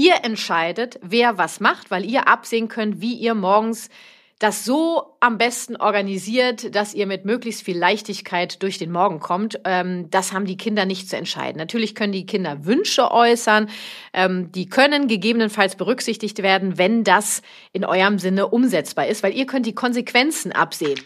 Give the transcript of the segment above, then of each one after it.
Ihr entscheidet, wer was macht, weil ihr absehen könnt, wie ihr morgens das so am besten organisiert, dass ihr mit möglichst viel Leichtigkeit durch den Morgen kommt. Ähm, das haben die Kinder nicht zu entscheiden. Natürlich können die Kinder Wünsche äußern. Ähm, die können gegebenenfalls berücksichtigt werden, wenn das in eurem Sinne umsetzbar ist, weil ihr könnt die Konsequenzen absehen.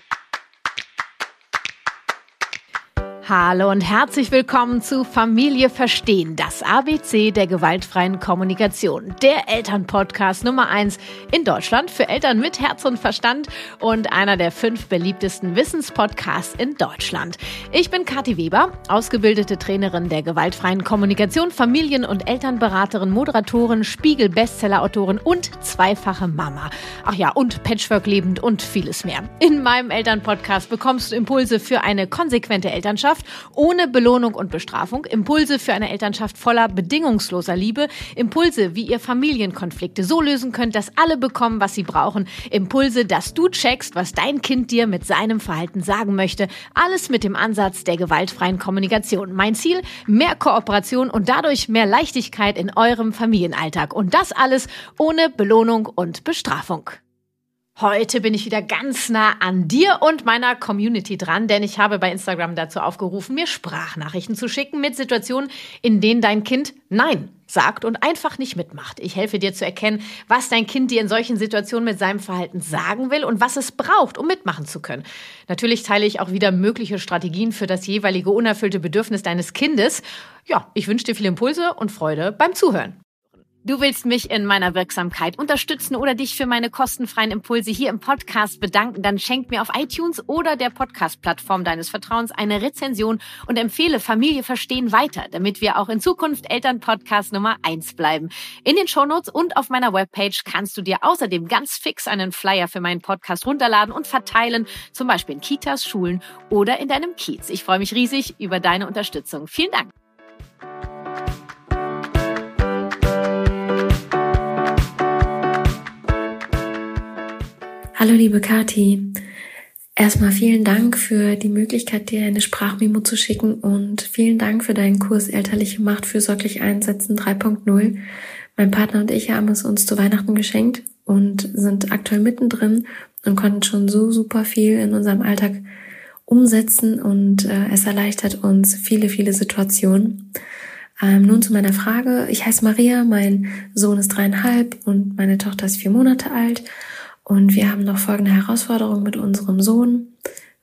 Hallo und herzlich willkommen zu Familie Verstehen, das ABC der gewaltfreien Kommunikation. Der Elternpodcast Nummer eins in Deutschland für Eltern mit Herz und Verstand und einer der fünf beliebtesten Wissenspodcasts in Deutschland. Ich bin Kathi Weber, ausgebildete Trainerin der gewaltfreien Kommunikation, Familien- und Elternberaterin, Moderatorin, Spiegel-Bestseller-Autorin und zweifache Mama. Ach ja, und Patchwork lebend und vieles mehr. In meinem Elternpodcast bekommst du Impulse für eine konsequente Elternschaft Elternschaft ohne Belohnung und Bestrafung, Impulse für eine Elternschaft voller bedingungsloser Liebe, Impulse, wie ihr Familienkonflikte so lösen könnt, dass alle bekommen, was sie brauchen, Impulse, dass du checkst, was dein Kind dir mit seinem Verhalten sagen möchte, alles mit dem Ansatz der gewaltfreien Kommunikation. Mein Ziel, mehr Kooperation und dadurch mehr Leichtigkeit in eurem Familienalltag und das alles ohne Belohnung und Bestrafung. Heute bin ich wieder ganz nah an dir und meiner Community dran, denn ich habe bei Instagram dazu aufgerufen, mir Sprachnachrichten zu schicken mit Situationen, in denen dein Kind Nein sagt und einfach nicht mitmacht. Ich helfe dir zu erkennen, was dein Kind dir in solchen Situationen mit seinem Verhalten sagen will und was es braucht, um mitmachen zu können. Natürlich teile ich auch wieder mögliche Strategien für das jeweilige unerfüllte Bedürfnis deines Kindes. Ja, ich wünsche dir viele Impulse und Freude beim Zuhören. Du willst mich in meiner Wirksamkeit unterstützen oder dich für meine kostenfreien Impulse hier im Podcast bedanken, dann schenk mir auf iTunes oder der Podcast-Plattform deines Vertrauens eine Rezension und empfehle Familie verstehen weiter, damit wir auch in Zukunft Elternpodcast Nummer eins bleiben. In den Shownotes und auf meiner Webpage kannst du dir außerdem ganz fix einen Flyer für meinen Podcast runterladen und verteilen, zum Beispiel in Kitas, Schulen oder in deinem Kiez. Ich freue mich riesig über deine Unterstützung. Vielen Dank. Hallo liebe Kati. Erstmal vielen Dank für die Möglichkeit, dir eine Sprachmemo zu schicken und vielen Dank für deinen Kurs Elterliche Macht fürsorglich einsetzen 3.0. Mein Partner und ich haben es uns zu Weihnachten geschenkt und sind aktuell mittendrin und konnten schon so super viel in unserem Alltag umsetzen und äh, es erleichtert uns viele, viele Situationen. Ähm, nun zu meiner Frage. Ich heiße Maria, mein Sohn ist dreieinhalb und meine Tochter ist vier Monate alt. Und wir haben noch folgende Herausforderung mit unserem Sohn.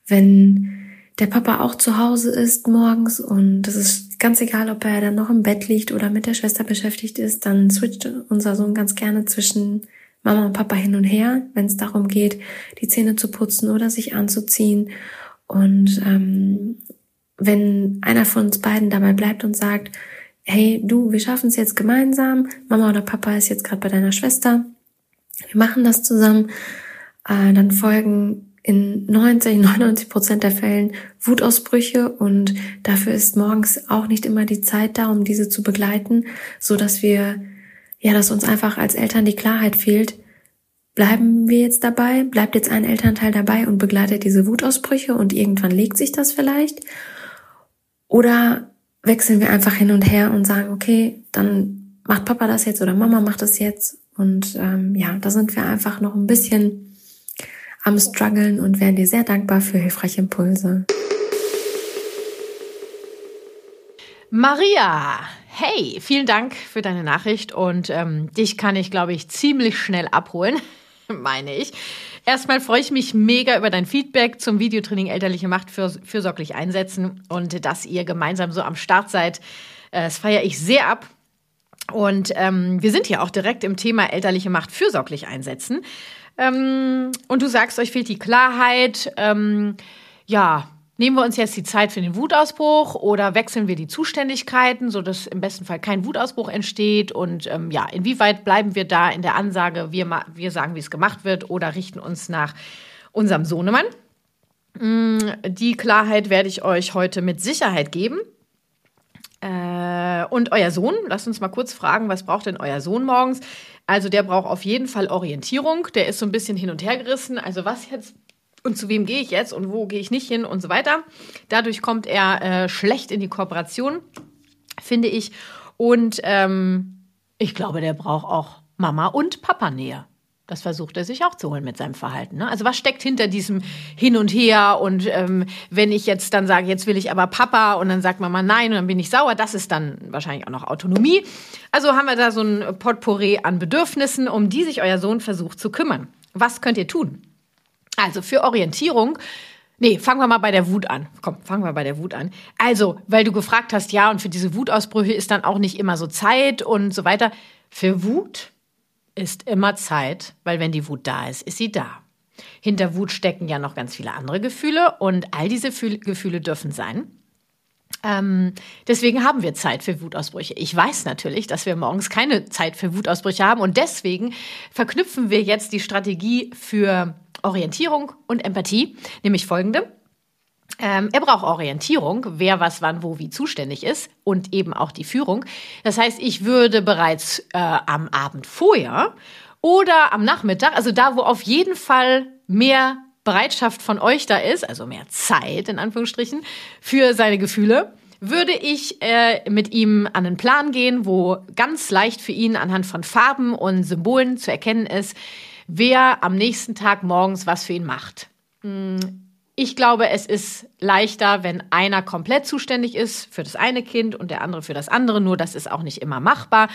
Wenn der Papa auch zu Hause ist morgens und es ist ganz egal, ob er dann noch im Bett liegt oder mit der Schwester beschäftigt ist, dann switcht unser Sohn ganz gerne zwischen Mama und Papa hin und her, wenn es darum geht, die Zähne zu putzen oder sich anzuziehen. Und ähm, wenn einer von uns beiden dabei bleibt und sagt, hey du, wir schaffen es jetzt gemeinsam, Mama oder Papa ist jetzt gerade bei deiner Schwester, wir machen das zusammen, äh, dann folgen in 90, 99 Prozent der Fällen Wutausbrüche und dafür ist morgens auch nicht immer die Zeit da, um diese zu begleiten, so dass wir, ja, dass uns einfach als Eltern die Klarheit fehlt. Bleiben wir jetzt dabei? Bleibt jetzt ein Elternteil dabei und begleitet diese Wutausbrüche und irgendwann legt sich das vielleicht? Oder wechseln wir einfach hin und her und sagen, okay, dann macht Papa das jetzt oder Mama macht das jetzt und ähm, ja, da sind wir einfach noch ein bisschen am struggeln und wären dir sehr dankbar für hilfreiche Impulse. Maria, hey, vielen Dank für deine Nachricht und ähm, dich kann ich, glaube ich, ziemlich schnell abholen, meine ich. Erstmal freue ich mich mega über dein Feedback zum Videotraining Elterliche Macht für, fürsorglich einsetzen und dass ihr gemeinsam so am Start seid. Äh, das feiere ich sehr ab. Und ähm, wir sind hier auch direkt im Thema elterliche Macht fürsorglich einsetzen. Ähm, und du sagst, euch fehlt die Klarheit. Ähm, ja, nehmen wir uns jetzt die Zeit für den Wutausbruch oder wechseln wir die Zuständigkeiten, sodass im besten Fall kein Wutausbruch entsteht? Und ähm, ja, inwieweit bleiben wir da in der Ansage, wir, wir sagen, wie es gemacht wird oder richten uns nach unserem Sohnemann? Mm, die Klarheit werde ich euch heute mit Sicherheit geben. Äh, und euer Sohn, lasst uns mal kurz fragen, was braucht denn euer Sohn morgens? Also der braucht auf jeden Fall Orientierung, der ist so ein bisschen hin und her gerissen. Also was jetzt und zu wem gehe ich jetzt und wo gehe ich nicht hin und so weiter. Dadurch kommt er äh, schlecht in die Kooperation, finde ich. Und ähm, Ich glaube, der braucht auch Mama und Papa Nähe. Das versucht er sich auch zu holen mit seinem Verhalten. Ne? Also was steckt hinter diesem Hin und Her? Und ähm, wenn ich jetzt dann sage, jetzt will ich aber Papa und dann sagt Mama nein und dann bin ich sauer, das ist dann wahrscheinlich auch noch Autonomie. Also haben wir da so ein Potpourri an Bedürfnissen, um die sich euer Sohn versucht zu kümmern. Was könnt ihr tun? Also für Orientierung Nee, fangen wir mal bei der Wut an. Komm, fangen wir bei der Wut an. Also, weil du gefragt hast, ja, und für diese Wutausbrüche ist dann auch nicht immer so Zeit und so weiter. Für Wut ist immer Zeit, weil wenn die Wut da ist, ist sie da. Hinter Wut stecken ja noch ganz viele andere Gefühle und all diese Gefühle dürfen sein. Ähm, deswegen haben wir Zeit für Wutausbrüche. Ich weiß natürlich, dass wir morgens keine Zeit für Wutausbrüche haben und deswegen verknüpfen wir jetzt die Strategie für Orientierung und Empathie, nämlich folgende. Ähm, er braucht Orientierung, wer was wann wo wie zuständig ist und eben auch die Führung. Das heißt, ich würde bereits äh, am Abend vorher oder am Nachmittag, also da, wo auf jeden Fall mehr Bereitschaft von euch da ist, also mehr Zeit in Anführungsstrichen für seine Gefühle, würde ich äh, mit ihm an einen Plan gehen, wo ganz leicht für ihn anhand von Farben und Symbolen zu erkennen ist, wer am nächsten Tag morgens was für ihn macht. Hm, ich glaube, es ist leichter, wenn einer komplett zuständig ist für das eine Kind und der andere für das andere. Nur das ist auch nicht immer machbar.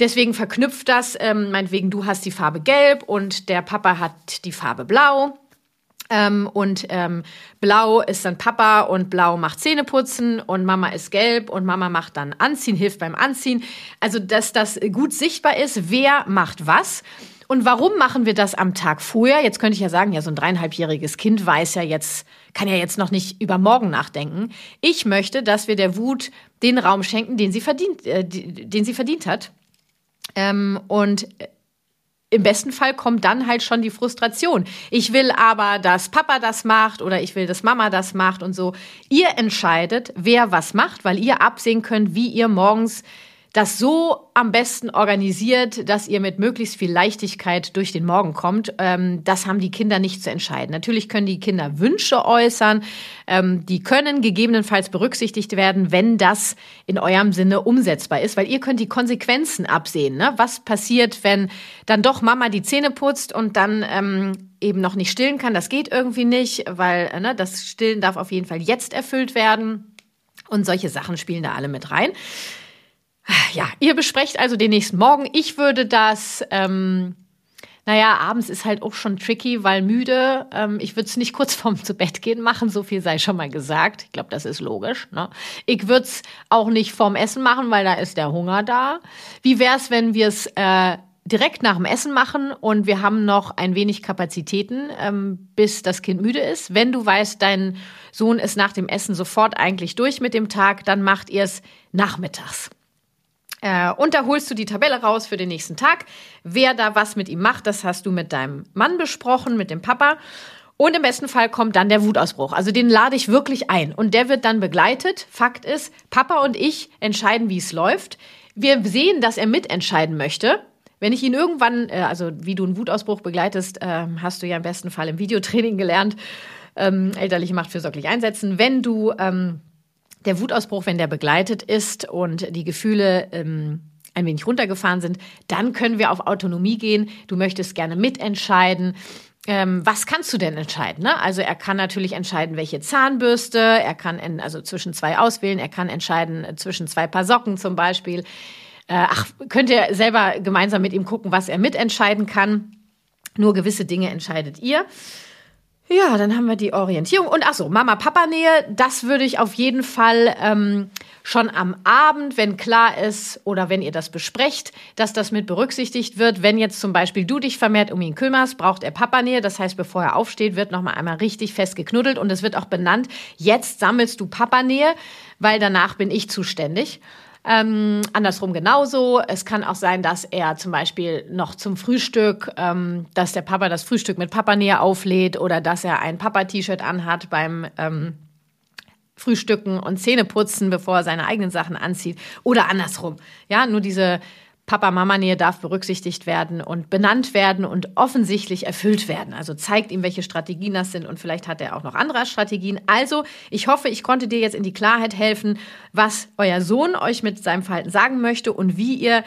Deswegen verknüpft das, ähm, meinetwegen, du hast die Farbe gelb und der Papa hat die Farbe blau. Ähm, und ähm, blau ist dann Papa und blau macht Zähneputzen und Mama ist gelb und Mama macht dann Anziehen, hilft beim Anziehen. Also, dass das gut sichtbar ist, wer macht was. Und warum machen wir das am Tag vorher? Jetzt könnte ich ja sagen, ja, so ein dreieinhalbjähriges Kind weiß ja jetzt, kann ja jetzt noch nicht über morgen nachdenken. Ich möchte, dass wir der Wut den Raum schenken, den sie verdient, äh, den sie verdient hat. Ähm, und im besten Fall kommt dann halt schon die Frustration. Ich will aber, dass Papa das macht oder ich will, dass Mama das macht und so. Ihr entscheidet, wer was macht, weil ihr absehen könnt, wie ihr morgens das so am besten organisiert, dass ihr mit möglichst viel Leichtigkeit durch den Morgen kommt. Ähm, das haben die Kinder nicht zu entscheiden. Natürlich können die Kinder Wünsche äußern. Ähm, die können gegebenenfalls berücksichtigt werden, wenn das in eurem Sinne umsetzbar ist, weil ihr könnt die Konsequenzen absehen. Ne? Was passiert, wenn dann doch Mama die Zähne putzt und dann ähm, eben noch nicht stillen kann? Das geht irgendwie nicht, weil äh, ne, das Stillen darf auf jeden Fall jetzt erfüllt werden. Und solche Sachen spielen da alle mit rein. Ja, ihr besprecht also den nächsten Morgen. Ich würde das, ähm, naja, abends ist halt auch schon tricky, weil müde. Ähm, ich würde es nicht kurz vorm zu Bett gehen machen, so viel sei schon mal gesagt. Ich glaube, das ist logisch. Ne? Ich würde es auch nicht vorm Essen machen, weil da ist der Hunger da. Wie wäre es, wenn wir es äh, direkt nach dem Essen machen und wir haben noch ein wenig Kapazitäten, ähm, bis das Kind müde ist. Wenn du weißt, dein Sohn ist nach dem Essen sofort eigentlich durch mit dem Tag, dann macht ihr es nachmittags. Äh, und da holst du die Tabelle raus für den nächsten Tag. Wer da was mit ihm macht, das hast du mit deinem Mann besprochen, mit dem Papa. Und im besten Fall kommt dann der Wutausbruch. Also den lade ich wirklich ein. Und der wird dann begleitet. Fakt ist, Papa und ich entscheiden, wie es läuft. Wir sehen, dass er mitentscheiden möchte. Wenn ich ihn irgendwann, äh, also wie du einen Wutausbruch begleitest, äh, hast du ja im besten Fall im Videotraining gelernt. Ähm, elterliche Macht fürsorglich einsetzen. Wenn du ähm, der Wutausbruch, wenn der begleitet ist und die Gefühle ähm, ein wenig runtergefahren sind, dann können wir auf Autonomie gehen. Du möchtest gerne mitentscheiden. Ähm, was kannst du denn entscheiden? Ne? Also er kann natürlich entscheiden, welche Zahnbürste, er kann in, also zwischen zwei auswählen, er kann entscheiden äh, zwischen zwei Paar Socken zum Beispiel. Äh, ach, könnt ihr selber gemeinsam mit ihm gucken, was er mitentscheiden kann. Nur gewisse Dinge entscheidet ihr. Ja, dann haben wir die Orientierung. Und ach so, Mama-Papa-Nähe, das würde ich auf jeden Fall ähm, schon am Abend, wenn klar ist oder wenn ihr das besprecht, dass das mit berücksichtigt wird. Wenn jetzt zum Beispiel du dich vermehrt um ihn kümmerst, braucht er Papa-Nähe. Das heißt, bevor er aufsteht, wird nochmal einmal richtig fest geknuddelt und es wird auch benannt, jetzt sammelst du Papa-Nähe, weil danach bin ich zuständig. Ähm, andersrum genauso. Es kann auch sein, dass er zum Beispiel noch zum Frühstück, ähm, dass der Papa das Frühstück mit Papa näher auflädt oder dass er ein Papa-T-Shirt anhat beim ähm, Frühstücken und Zähneputzen, bevor er seine eigenen Sachen anzieht. Oder andersrum. Ja, nur diese Papa-Mama-Nähe darf berücksichtigt werden und benannt werden und offensichtlich erfüllt werden. Also zeigt ihm, welche Strategien das sind und vielleicht hat er auch noch andere Strategien. Also, ich hoffe, ich konnte dir jetzt in die Klarheit helfen, was euer Sohn euch mit seinem Verhalten sagen möchte und wie ihr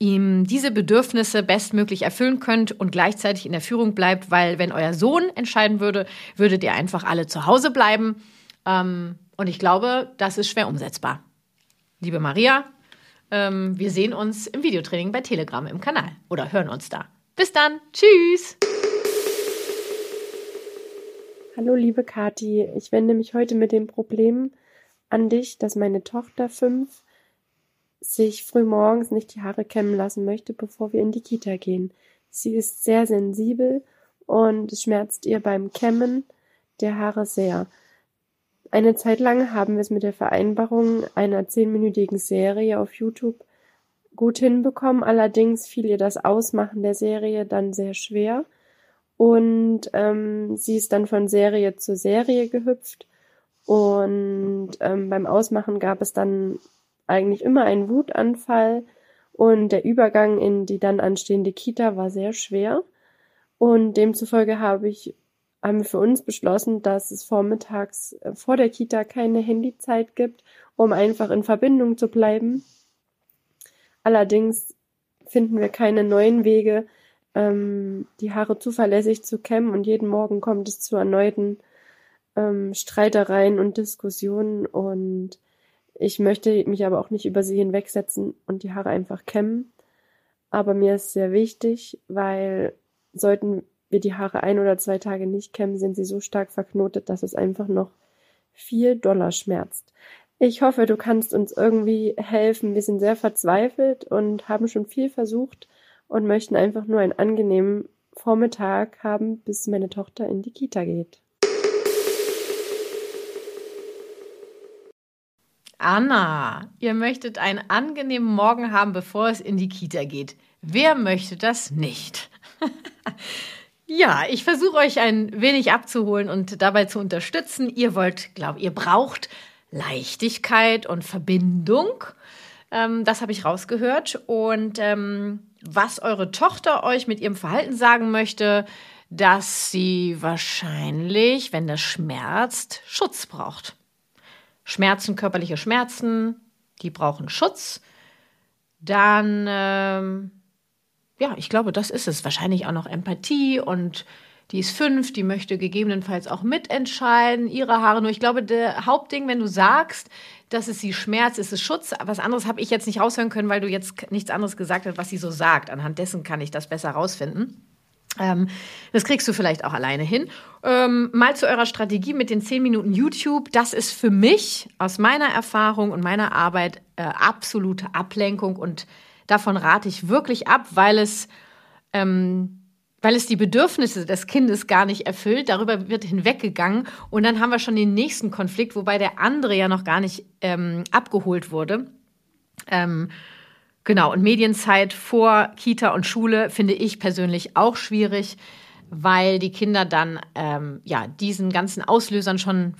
ihm diese Bedürfnisse bestmöglich erfüllen könnt und gleichzeitig in der Führung bleibt, weil wenn euer Sohn entscheiden würde, würdet ihr einfach alle zu Hause bleiben. Ähm, und ich glaube, das ist schwer umsetzbar. Liebe Maria, ähm, wir sehen uns im Videotraining bei Telegram im Kanal oder hören uns da. Bis dann. Tschüss. Hallo liebe Kati, ich wende mich heute mit dem Problem an dich, dass meine Tochter fünf sich frühmorgens nicht die Haare kämmen lassen möchte, bevor wir in die Kita gehen. Sie ist sehr sensibel und es schmerzt ihr beim Kämmen der Haare sehr. Eine Zeit lang haben wir es mit der Vereinbarung einer zehnminütigen Serie auf YouTube gut hinbekommen. Allerdings fiel ihr das Ausmachen der Serie dann sehr schwer und ähm, sie ist dann von Serie zu Serie gehüpft und ähm, beim Ausmachen gab es dann eigentlich immer einen Wutanfall und der Übergang in die dann anstehende Kita war sehr schwer. Und demzufolge habe ich, haben wir für uns beschlossen, dass es vormittags äh, vor der Kita keine Handyzeit gibt, um einfach in Verbindung zu bleiben. Allerdings finden wir keine neuen Wege, ähm, die Haare zuverlässig zu kämmen und jeden Morgen kommt es zu erneuten ähm, Streitereien und Diskussionen und ich möchte mich aber auch nicht über sie hinwegsetzen und die Haare einfach kämmen. Aber mir ist sehr wichtig, weil sollten wir die Haare ein oder zwei Tage nicht kämmen, sind sie so stark verknotet, dass es einfach noch viel doller schmerzt. Ich hoffe, du kannst uns irgendwie helfen. Wir sind sehr verzweifelt und haben schon viel versucht und möchten einfach nur einen angenehmen Vormittag haben, bis meine Tochter in die Kita geht. Anna, ihr möchtet einen angenehmen Morgen haben, bevor es in die Kita geht. Wer möchte das nicht? ja, ich versuche euch ein wenig abzuholen und dabei zu unterstützen. Ihr wollt, glaubt, ihr braucht Leichtigkeit und Verbindung. Ähm, das habe ich rausgehört. Und ähm, was eure Tochter euch mit ihrem Verhalten sagen möchte, dass sie wahrscheinlich, wenn das schmerzt, Schutz braucht. Schmerzen, körperliche Schmerzen, die brauchen Schutz. Dann, ähm, ja, ich glaube, das ist es. Wahrscheinlich auch noch Empathie und die ist fünf, die möchte gegebenenfalls auch mitentscheiden, ihre Haare. Nur ich glaube, der Hauptding, wenn du sagst, dass es sie schmerzt, ist es Schutz. Was anderes habe ich jetzt nicht raushören können, weil du jetzt nichts anderes gesagt hast, was sie so sagt. Anhand dessen kann ich das besser rausfinden. Ähm, das kriegst du vielleicht auch alleine hin. Ähm, mal zu eurer Strategie mit den 10 Minuten YouTube. Das ist für mich aus meiner Erfahrung und meiner Arbeit äh, absolute Ablenkung und davon rate ich wirklich ab, weil es, ähm, weil es die Bedürfnisse des Kindes gar nicht erfüllt. Darüber wird hinweggegangen und dann haben wir schon den nächsten Konflikt, wobei der andere ja noch gar nicht ähm, abgeholt wurde. Ähm, Genau, und Medienzeit vor Kita und Schule finde ich persönlich auch schwierig, weil die Kinder dann ähm, ja diesen ganzen Auslösern schon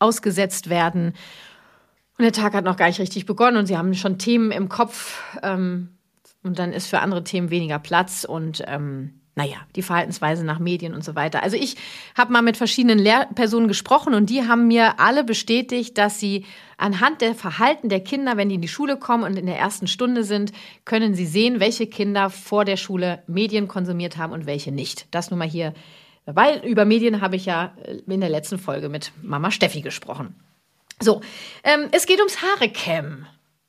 ausgesetzt werden. Und der Tag hat noch gar nicht richtig begonnen und sie haben schon Themen im Kopf ähm, und dann ist für andere Themen weniger Platz und ähm, naja, die Verhaltensweise nach Medien und so weiter. Also ich habe mal mit verschiedenen Lehrpersonen gesprochen und die haben mir alle bestätigt, dass sie anhand der Verhalten der Kinder, wenn die in die Schule kommen und in der ersten Stunde sind, können sie sehen, welche Kinder vor der Schule Medien konsumiert haben und welche nicht. Das nun mal hier, weil über Medien habe ich ja in der letzten Folge mit Mama Steffi gesprochen. So, ähm, es geht ums Haare kämmen.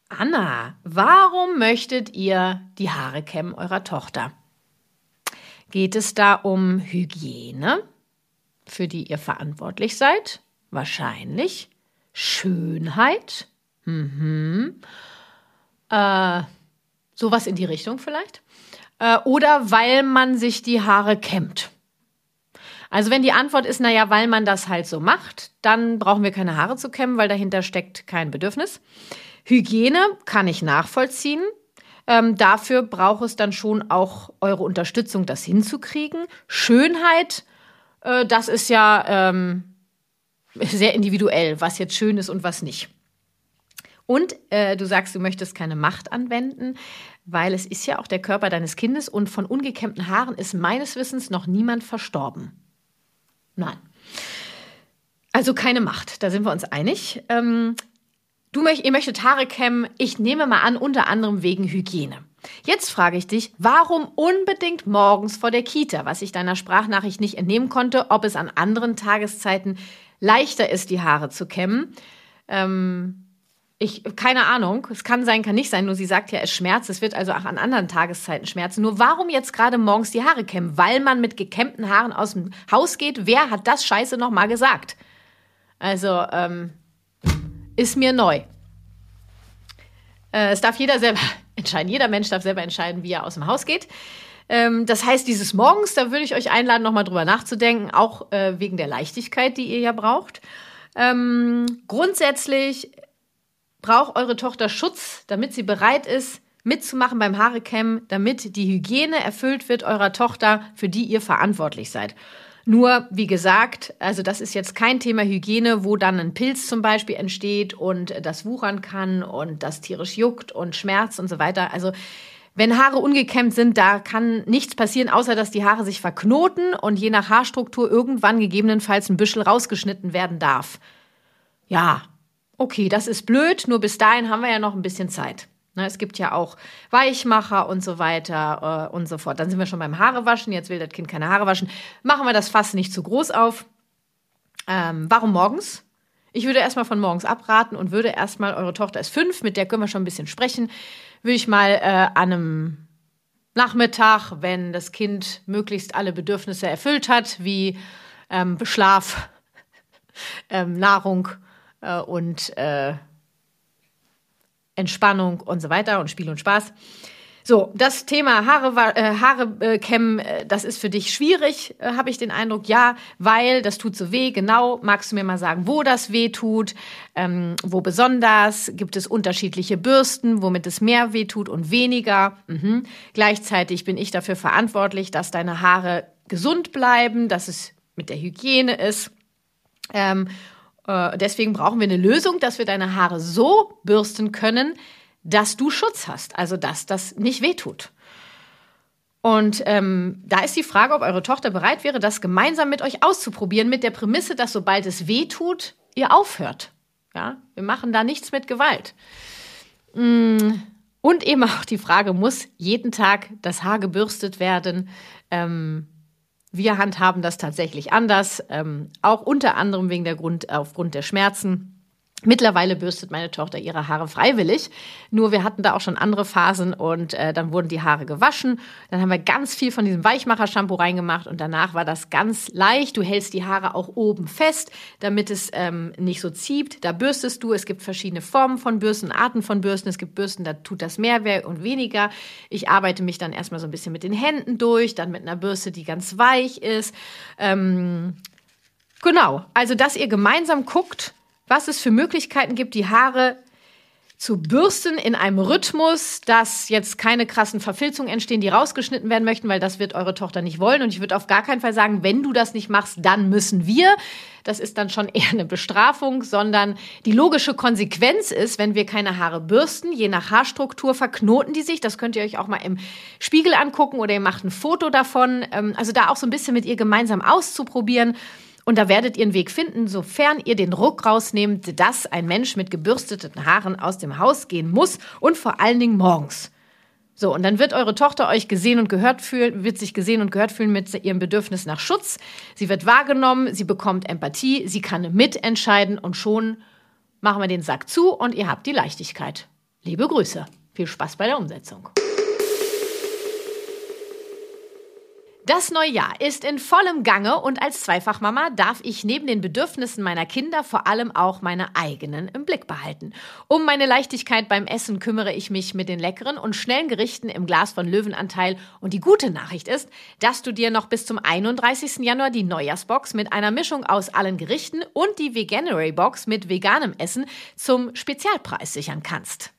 Anna, warum möchtet ihr die Haare kämmen eurer Tochter? Geht es da um Hygiene, für die ihr verantwortlich seid? Wahrscheinlich. Schönheit? Mhm. Äh, sowas in die Richtung vielleicht. Äh, oder weil man sich die Haare kämmt. Also wenn die Antwort ist, naja, weil man das halt so macht, dann brauchen wir keine Haare zu kämmen, weil dahinter steckt kein Bedürfnis. Hygiene kann ich nachvollziehen. Ähm, dafür braucht es dann schon auch eure Unterstützung, das hinzukriegen. Schönheit, äh, das ist ja ähm, sehr individuell, was jetzt schön ist und was nicht. Und äh, du sagst, du möchtest keine Macht anwenden, weil es ist ja auch der Körper deines Kindes und von ungekämmten Haaren ist meines Wissens noch niemand verstorben. Nein. Also keine Macht, da sind wir uns einig. Ähm, Du möcht, ihr möchtet Haare kämmen, ich nehme mal an, unter anderem wegen Hygiene. Jetzt frage ich dich, warum unbedingt morgens vor der Kita, was ich deiner Sprachnachricht nicht entnehmen konnte, ob es an anderen Tageszeiten leichter ist, die Haare zu kämmen. Ähm, ich, keine Ahnung, es kann sein, kann nicht sein, nur sie sagt ja, es schmerzt, es wird also auch an anderen Tageszeiten schmerzen. Nur warum jetzt gerade morgens die Haare kämmen? Weil man mit gekämmten Haaren aus dem Haus geht? Wer hat das Scheiße nochmal gesagt? Also, ähm, ist mir neu. Äh, es darf jeder selber entscheiden. Jeder Mensch darf selber entscheiden, wie er aus dem Haus geht. Ähm, das heißt, dieses Morgens, da würde ich euch einladen, nochmal drüber nachzudenken, auch äh, wegen der Leichtigkeit, die ihr ja braucht. Ähm, grundsätzlich braucht eure Tochter Schutz, damit sie bereit ist, mitzumachen beim Haarecam, damit die Hygiene erfüllt wird eurer Tochter, für die ihr verantwortlich seid. Nur, wie gesagt, also das ist jetzt kein Thema Hygiene, wo dann ein Pilz zum Beispiel entsteht und das wuchern kann und das tierisch juckt und schmerzt und so weiter. Also wenn Haare ungekämmt sind, da kann nichts passieren, außer dass die Haare sich verknoten und je nach Haarstruktur irgendwann gegebenenfalls ein Büschel rausgeschnitten werden darf. Ja, okay, das ist blöd, nur bis dahin haben wir ja noch ein bisschen Zeit. Ne, es gibt ja auch Weichmacher und so weiter äh, und so fort. Dann sind wir schon beim Haarewaschen. Jetzt will das Kind keine Haare waschen. Machen wir das fast nicht zu groß auf. Ähm, warum morgens? Ich würde erstmal von morgens abraten und würde erstmal, eure Tochter ist fünf, mit der können wir schon ein bisschen sprechen, würde ich mal äh, an einem Nachmittag, wenn das Kind möglichst alle Bedürfnisse erfüllt hat, wie ähm, Schlaf, ähm, Nahrung äh, und äh, Entspannung und so weiter und Spiel und Spaß. So, das Thema Haare, äh, Haare äh, kämmen, äh, das ist für dich schwierig, äh, habe ich den Eindruck. Ja, weil das tut so weh. Genau, magst du mir mal sagen, wo das weh tut? Ähm, wo besonders? Gibt es unterschiedliche Bürsten, womit es mehr weh tut und weniger? Mhm. Gleichzeitig bin ich dafür verantwortlich, dass deine Haare gesund bleiben, dass es mit der Hygiene ist. Ähm, äh, deswegen brauchen wir eine Lösung, dass wir deine Haare so bürsten können, dass du Schutz hast, also dass das nicht wehtut. Und ähm, da ist die Frage, ob eure Tochter bereit wäre, das gemeinsam mit euch auszuprobieren, mit der Prämisse, dass sobald es wehtut, ihr aufhört. Ja, wir machen da nichts mit Gewalt. Mm, und eben auch die Frage, muss jeden Tag das Haar gebürstet werden? Ähm, wir handhaben das tatsächlich anders, ähm, auch unter anderem wegen der Grund, aufgrund der Schmerzen. Mittlerweile bürstet meine Tochter ihre Haare freiwillig. Nur wir hatten da auch schon andere Phasen und äh, dann wurden die Haare gewaschen. Dann haben wir ganz viel von diesem Weichmacher-Shampoo reingemacht und danach war das ganz leicht. Du hältst die Haare auch oben fest, damit es ähm, nicht so zieht. Da bürstest du. Es gibt verschiedene Formen von Bürsten, Arten von Bürsten. Es gibt Bürsten, da tut das mehr weh und weniger. Ich arbeite mich dann erstmal so ein bisschen mit den Händen durch, dann mit einer Bürste, die ganz weich ist. Ähm, genau, also dass ihr gemeinsam guckt, was es für Möglichkeiten gibt, die Haare zu bürsten in einem Rhythmus, dass jetzt keine krassen Verfilzungen entstehen, die rausgeschnitten werden möchten, weil das wird eure Tochter nicht wollen. Und ich würde auf gar keinen Fall sagen, wenn du das nicht machst, dann müssen wir. Das ist dann schon eher eine Bestrafung, sondern die logische Konsequenz ist, wenn wir keine Haare bürsten, je nach Haarstruktur verknoten die sich. Das könnt ihr euch auch mal im Spiegel angucken oder ihr macht ein Foto davon. Ähm, also da auch so ein bisschen mit ihr gemeinsam auszuprobieren. Und da werdet ihr einen Weg finden, sofern ihr den Ruck rausnehmt, dass ein Mensch mit gebürsteten Haaren aus dem Haus gehen muss und vor allen Dingen morgens. So, und dann wird eure Tochter euch gesehen und gehört fühlen, wird sich gesehen und gehört fühlen mit ihrem Bedürfnis nach Schutz. Sie wird wahrgenommen, sie bekommt Empathie, sie kann mitentscheiden und schon machen wir den Sack zu und ihr habt die Leichtigkeit. Liebe Grüße. Viel Spaß bei der Umsetzung. Das neue Jahr ist in vollem Gange und als Zweifachmama darf ich neben den Bedürfnissen meiner Kinder vor allem auch meine eigenen im Blick behalten. Um meine Leichtigkeit beim Essen kümmere ich mich mit den leckeren und schnellen Gerichten im Glas von Löwenanteil und die gute Nachricht ist, dass du dir noch bis zum 31. Januar die Neujahrsbox mit einer Mischung aus allen Gerichten und die Veganuary Box mit veganem Essen zum Spezialpreis sichern kannst.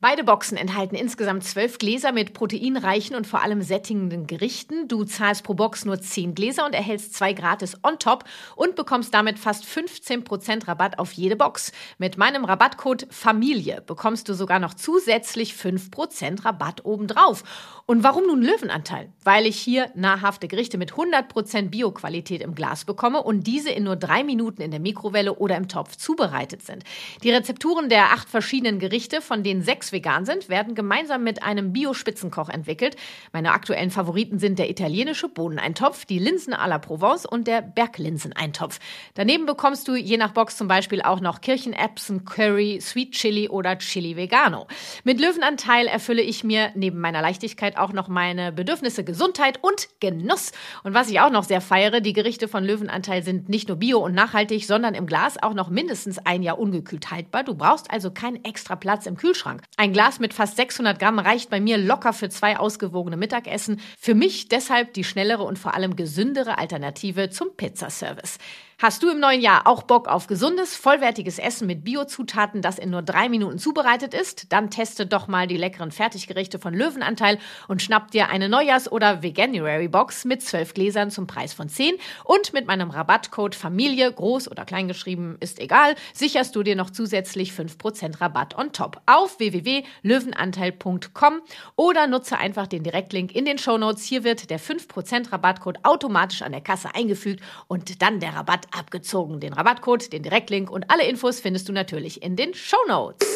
Beide Boxen enthalten insgesamt zwölf Gläser mit proteinreichen und vor allem sättigenden Gerichten. Du zahlst pro Box nur zehn Gläser und erhältst zwei gratis on top und bekommst damit fast 15% Rabatt auf jede Box. Mit meinem Rabattcode Familie bekommst du sogar noch zusätzlich 5% Rabatt obendrauf. Und warum nun Löwenanteil? Weil ich hier nahrhafte Gerichte mit 100% Bioqualität im Glas bekomme und diese in nur drei Minuten in der Mikrowelle oder im Topf zubereitet sind. Die Rezepturen der acht verschiedenen Gerichte, von denen sechs Box vegan sind, werden gemeinsam mit einem Bio-Spitzenkoch entwickelt. Meine aktuellen Favoriten sind der italienische Bohneneintopf, die Linsen à la Provence und der Berglinseneintopf. Daneben bekommst du je nach Box zum Beispiel auch noch Kirchenerbsen, Curry, Sweet Chili oder Chili Vegano. Mit Löwenanteil erfülle ich mir neben meiner Leichtigkeit auch noch meine Bedürfnisse Gesundheit und Genuss. Und was ich auch noch sehr feiere, die Gerichte von Löwenanteil sind nicht nur bio und nachhaltig, sondern im Glas auch noch mindestens ein Jahr ungekühlt haltbar. Du brauchst also keinen extra Platz im Kühlschrank. Ein Glas mit fast 600 Gramm reicht bei mir locker für zwei ausgewogene Mittagessen. Für mich deshalb die schnellere und vor allem gesündere Alternative zum Pizzaservice. Hast du im neuen Jahr auch Bock auf gesundes, vollwertiges Essen mit Biozutaten, das in nur drei Minuten zubereitet ist? Dann teste doch mal die leckeren Fertiggerichte von Löwenanteil und schnapp dir eine Neujahrs- oder Veganuary-Box mit zwölf Gläsern zum Preis von zehn. Und mit meinem Rabattcode Familie, groß oder klein geschrieben, ist egal, sicherst du dir noch zusätzlich 5% Rabatt on top auf www.löwenanteil.com oder nutze einfach den Direktlink in den Shownotes. Hier wird der 5% Rabattcode automatisch an der Kasse eingefügt und dann der Rabatt abgezogen. Den Rabattcode, den Direktlink und alle Infos findest du natürlich in den Show Notes.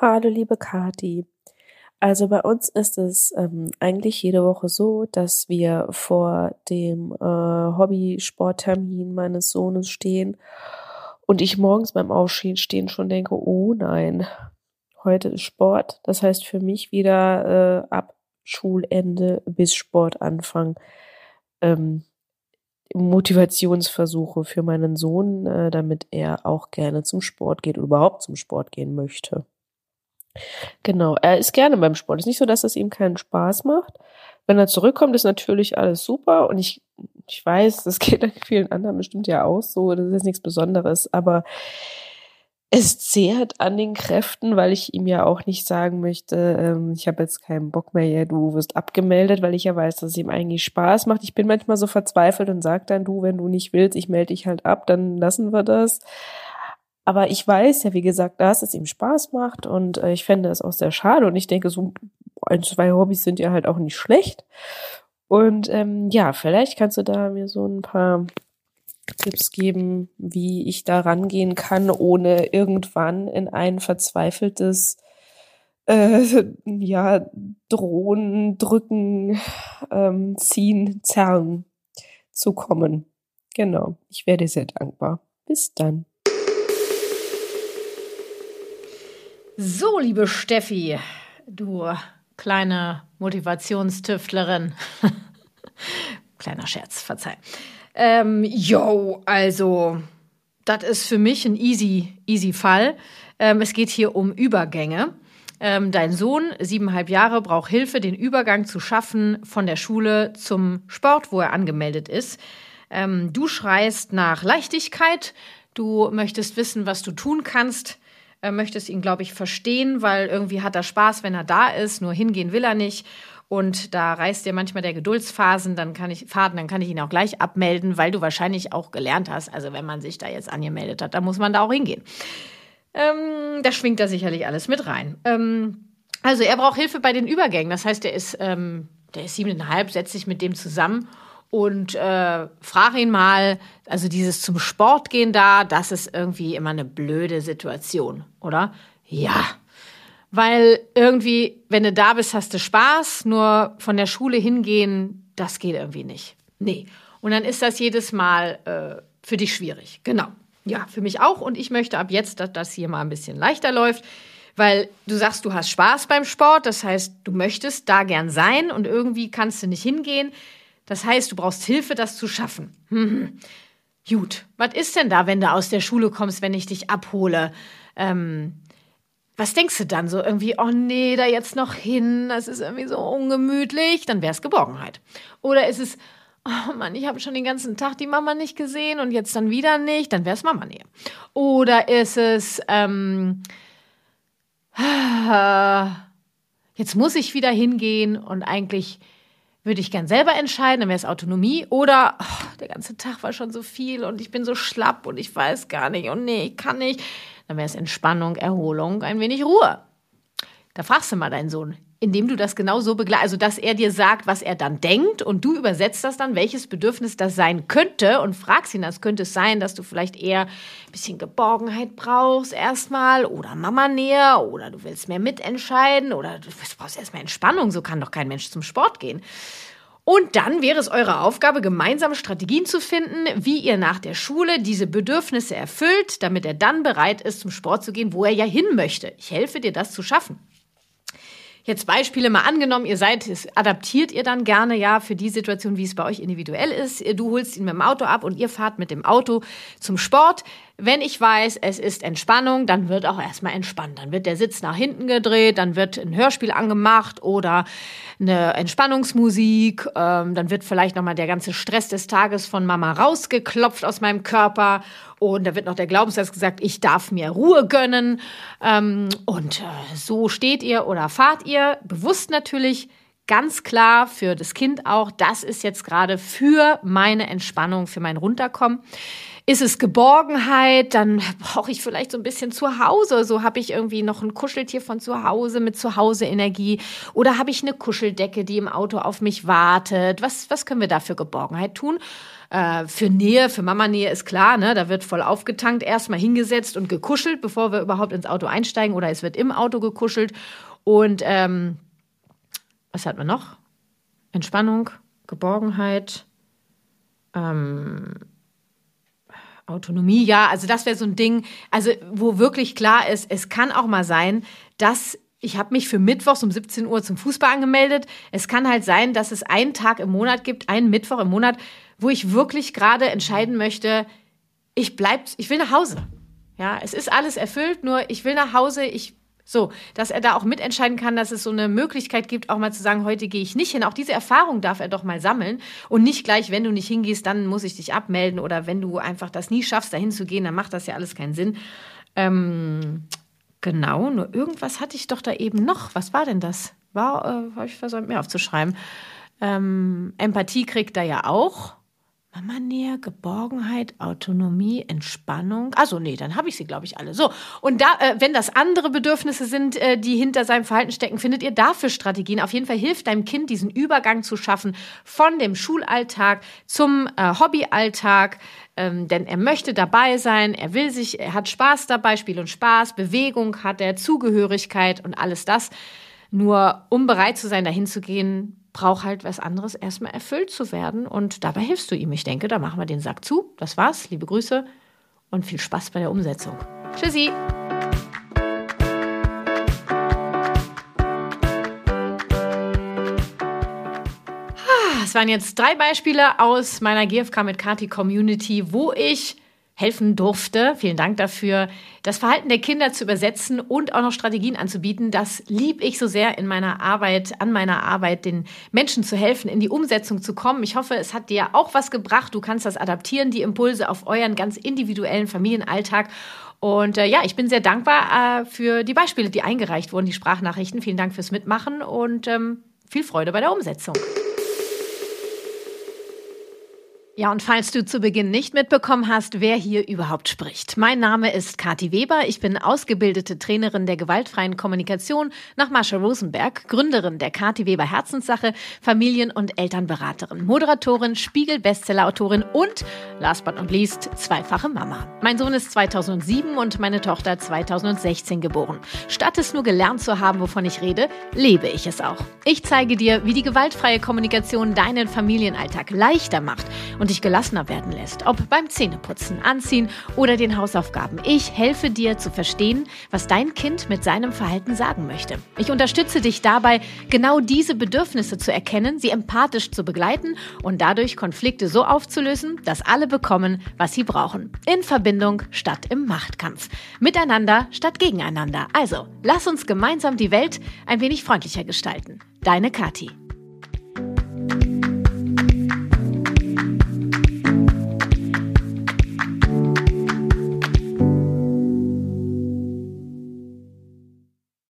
Hallo liebe Kati. Also bei uns ist es ähm, eigentlich jede Woche so, dass wir vor dem äh, Hobby-Sporttermin meines Sohnes stehen und ich morgens beim Aufstehen schon denke, oh nein, heute ist Sport. Das heißt für mich wieder äh, ab Schulende bis Sportanfang ähm, Motivationsversuche für meinen Sohn, äh, damit er auch gerne zum Sport geht oder überhaupt zum Sport gehen möchte. Genau, er ist gerne beim Sport. Es ist nicht so, dass es ihm keinen Spaß macht. Wenn er zurückkommt, ist natürlich alles super und ich, ich weiß, das geht vielen anderen bestimmt ja auch so, das ist nichts Besonderes, aber es zehrt an den Kräften, weil ich ihm ja auch nicht sagen möchte, ähm, ich habe jetzt keinen Bock mehr, ja, du wirst abgemeldet, weil ich ja weiß, dass es ihm eigentlich Spaß macht. Ich bin manchmal so verzweifelt und sage dann, du, wenn du nicht willst, ich melde dich halt ab, dann lassen wir das. Aber ich weiß ja, wie gesagt, dass es ihm Spaß macht und äh, ich fände es auch sehr schade und ich denke, so ein, zwei Hobbys sind ja halt auch nicht schlecht. Und ähm, ja, vielleicht kannst du da mir so ein paar Tipps geben, wie ich da rangehen kann, ohne irgendwann in ein verzweifeltes äh, ja, drohen, drücken, ähm, ziehen, zerren zu kommen. Genau, ich werde sehr dankbar. Bis dann. So, liebe Steffi, du kleine Motivationstüftlerin. Kleiner Scherz, verzeih. Ähm, yo, also, das ist für mich ein easy, easy Fall. Ähm, es geht hier um Übergänge. Ähm, dein Sohn, siebeneinhalb Jahre, braucht Hilfe, den Übergang zu schaffen von der Schule zum Sport, wo er angemeldet ist. Ähm, du schreist nach Leichtigkeit. Du möchtest wissen, was du tun kannst. Äh, möchtest ihn, glaube ich, verstehen, weil irgendwie hat er Spaß, wenn er da ist. Nur hingehen will er nicht. Und da reißt dir manchmal der Geduldsphasen, dann kann ich Faden, dann kann ich ihn auch gleich abmelden, weil du wahrscheinlich auch gelernt hast. Also wenn man sich da jetzt angemeldet hat, dann muss man da auch hingehen. Ähm, da schwingt da sicherlich alles mit rein. Ähm, also er braucht Hilfe bei den Übergängen. Das heißt, der ist, ähm, der ist siebeneinhalb, setzt sich mit dem zusammen und äh, frag ihn mal, also dieses zum Sport gehen da, das ist irgendwie immer eine blöde Situation, oder? Ja, weil irgendwie, wenn du da bist, hast du Spaß, nur von der Schule hingehen, das geht irgendwie nicht. Nee. Und dann ist das jedes Mal äh, für dich schwierig. Genau. Ja, für mich auch. Und ich möchte ab jetzt, dass das hier mal ein bisschen leichter läuft, weil du sagst, du hast Spaß beim Sport. Das heißt, du möchtest da gern sein und irgendwie kannst du nicht hingehen. Das heißt, du brauchst Hilfe, das zu schaffen. Hm. Gut, was ist denn da, wenn du aus der Schule kommst, wenn ich dich abhole? Ähm, was denkst du dann so irgendwie, oh nee, da jetzt noch hin, das ist irgendwie so ungemütlich, dann wäre es Geborgenheit. Oder ist es, oh Mann, ich habe schon den ganzen Tag die Mama nicht gesehen und jetzt dann wieder nicht, dann wäre es Mama-Nähe. Oder ist es, ähm, jetzt muss ich wieder hingehen und eigentlich würde ich gern selber entscheiden, dann wäre es Autonomie. Oder oh, der ganze Tag war schon so viel und ich bin so schlapp und ich weiß gar nicht und nee, ich kann nicht. Dann wäre es Entspannung, Erholung, ein wenig Ruhe. Da fragst du mal deinen Sohn, indem du das genau so begleitest, also dass er dir sagt, was er dann denkt und du übersetzt das dann, welches Bedürfnis das sein könnte und fragst ihn, das könnte es sein, dass du vielleicht eher ein bisschen Geborgenheit brauchst erstmal oder Mama näher oder du willst mehr mitentscheiden oder du brauchst erstmal Entspannung, so kann doch kein Mensch zum Sport gehen. Und dann wäre es eure Aufgabe, gemeinsam Strategien zu finden, wie ihr nach der Schule diese Bedürfnisse erfüllt, damit er dann bereit ist, zum Sport zu gehen, wo er ja hin möchte. Ich helfe dir, das zu schaffen. Jetzt Beispiele mal angenommen, ihr seid, adaptiert ihr dann gerne ja für die Situation, wie es bei euch individuell ist. Du holst ihn mit dem Auto ab und ihr fahrt mit dem Auto zum Sport. Wenn ich weiß, es ist Entspannung, dann wird auch erstmal entspannt. Dann wird der Sitz nach hinten gedreht, dann wird ein Hörspiel angemacht oder eine Entspannungsmusik. Ähm, dann wird vielleicht nochmal der ganze Stress des Tages von Mama rausgeklopft aus meinem Körper. Und da wird noch der Glaubenssatz gesagt, ich darf mir Ruhe gönnen. Ähm, und äh, so steht ihr oder fahrt ihr, bewusst natürlich, ganz klar für das Kind auch, das ist jetzt gerade für meine Entspannung, für mein Runterkommen. Ist es Geborgenheit, dann brauche ich vielleicht so ein bisschen zu Hause. So habe ich irgendwie noch ein Kuscheltier von zu Hause mit Zuhause-Energie. Oder habe ich eine Kuscheldecke, die im Auto auf mich wartet. Was, was können wir da für Geborgenheit tun? Äh, für Nähe, für Mama-Nähe ist klar, ne? da wird voll aufgetankt, erstmal hingesetzt und gekuschelt, bevor wir überhaupt ins Auto einsteigen. Oder es wird im Auto gekuschelt. Und ähm, was hat man noch? Entspannung, Geborgenheit. Ähm, Autonomie, ja, also das wäre so ein Ding, also wo wirklich klar ist, es kann auch mal sein, dass ich habe mich für Mittwochs um 17 Uhr zum Fußball angemeldet. Es kann halt sein, dass es einen Tag im Monat gibt, einen Mittwoch im Monat, wo ich wirklich gerade entscheiden möchte, ich bleib, ich will nach Hause. Ja, es ist alles erfüllt, nur ich will nach Hause, ich so, dass er da auch mitentscheiden kann, dass es so eine Möglichkeit gibt, auch mal zu sagen, heute gehe ich nicht hin. Auch diese Erfahrung darf er doch mal sammeln und nicht gleich, wenn du nicht hingehst, dann muss ich dich abmelden oder wenn du einfach das nie schaffst, dahin zu gehen, dann macht das ja alles keinen Sinn. Ähm, genau, nur irgendwas hatte ich doch da eben noch. Was war denn das? War, äh, habe ich versäumt, mir aufzuschreiben. Ähm, Empathie kriegt er ja auch. Mama Nähe, Geborgenheit, Autonomie, Entspannung. Also nee, dann habe ich sie, glaube ich, alle. So, und da, äh, wenn das andere Bedürfnisse sind, äh, die hinter seinem Verhalten stecken, findet ihr dafür Strategien. Auf jeden Fall hilft deinem Kind, diesen Übergang zu schaffen von dem Schulalltag zum äh, Hobbyalltag. Ähm, denn er möchte dabei sein, er will sich, er hat Spaß dabei, Spiel und Spaß, Bewegung hat er, Zugehörigkeit und alles das. Nur um bereit zu sein, dahin zu gehen, braucht halt was anderes, erstmal erfüllt zu werden. Und dabei hilfst du ihm. Ich denke, da machen wir den Sack zu. Das war's. Liebe Grüße und viel Spaß bei der Umsetzung. Tschüssi! Es waren jetzt drei Beispiele aus meiner GFK mit Kati Community, wo ich helfen durfte. Vielen Dank dafür. Das Verhalten der Kinder zu übersetzen und auch noch Strategien anzubieten, das lieb ich so sehr in meiner Arbeit, an meiner Arbeit, den Menschen zu helfen, in die Umsetzung zu kommen. Ich hoffe, es hat dir auch was gebracht. Du kannst das adaptieren, die Impulse auf euren ganz individuellen Familienalltag. Und äh, ja, ich bin sehr dankbar äh, für die Beispiele, die eingereicht wurden, die Sprachnachrichten. Vielen Dank fürs Mitmachen und ähm, viel Freude bei der Umsetzung. Ja, und falls du zu Beginn nicht mitbekommen hast, wer hier überhaupt spricht. Mein Name ist Kati Weber. Ich bin ausgebildete Trainerin der gewaltfreien Kommunikation nach Marsha Rosenberg, Gründerin der Kati Weber Herzenssache, Familien- und Elternberaterin, Moderatorin, Spiegel-Bestsellerautorin und, last but not least, zweifache Mama. Mein Sohn ist 2007 und meine Tochter 2016 geboren. Statt es nur gelernt zu haben, wovon ich rede, lebe ich es auch. Ich zeige dir, wie die gewaltfreie Kommunikation deinen Familienalltag leichter macht dich gelassener werden lässt, ob beim Zähneputzen, Anziehen oder den Hausaufgaben. Ich helfe dir zu verstehen, was dein Kind mit seinem Verhalten sagen möchte. Ich unterstütze dich dabei, genau diese Bedürfnisse zu erkennen, sie empathisch zu begleiten und dadurch Konflikte so aufzulösen, dass alle bekommen, was sie brauchen. In Verbindung statt im Machtkampf. Miteinander statt gegeneinander. Also, lass uns gemeinsam die Welt ein wenig freundlicher gestalten. Deine Kathi.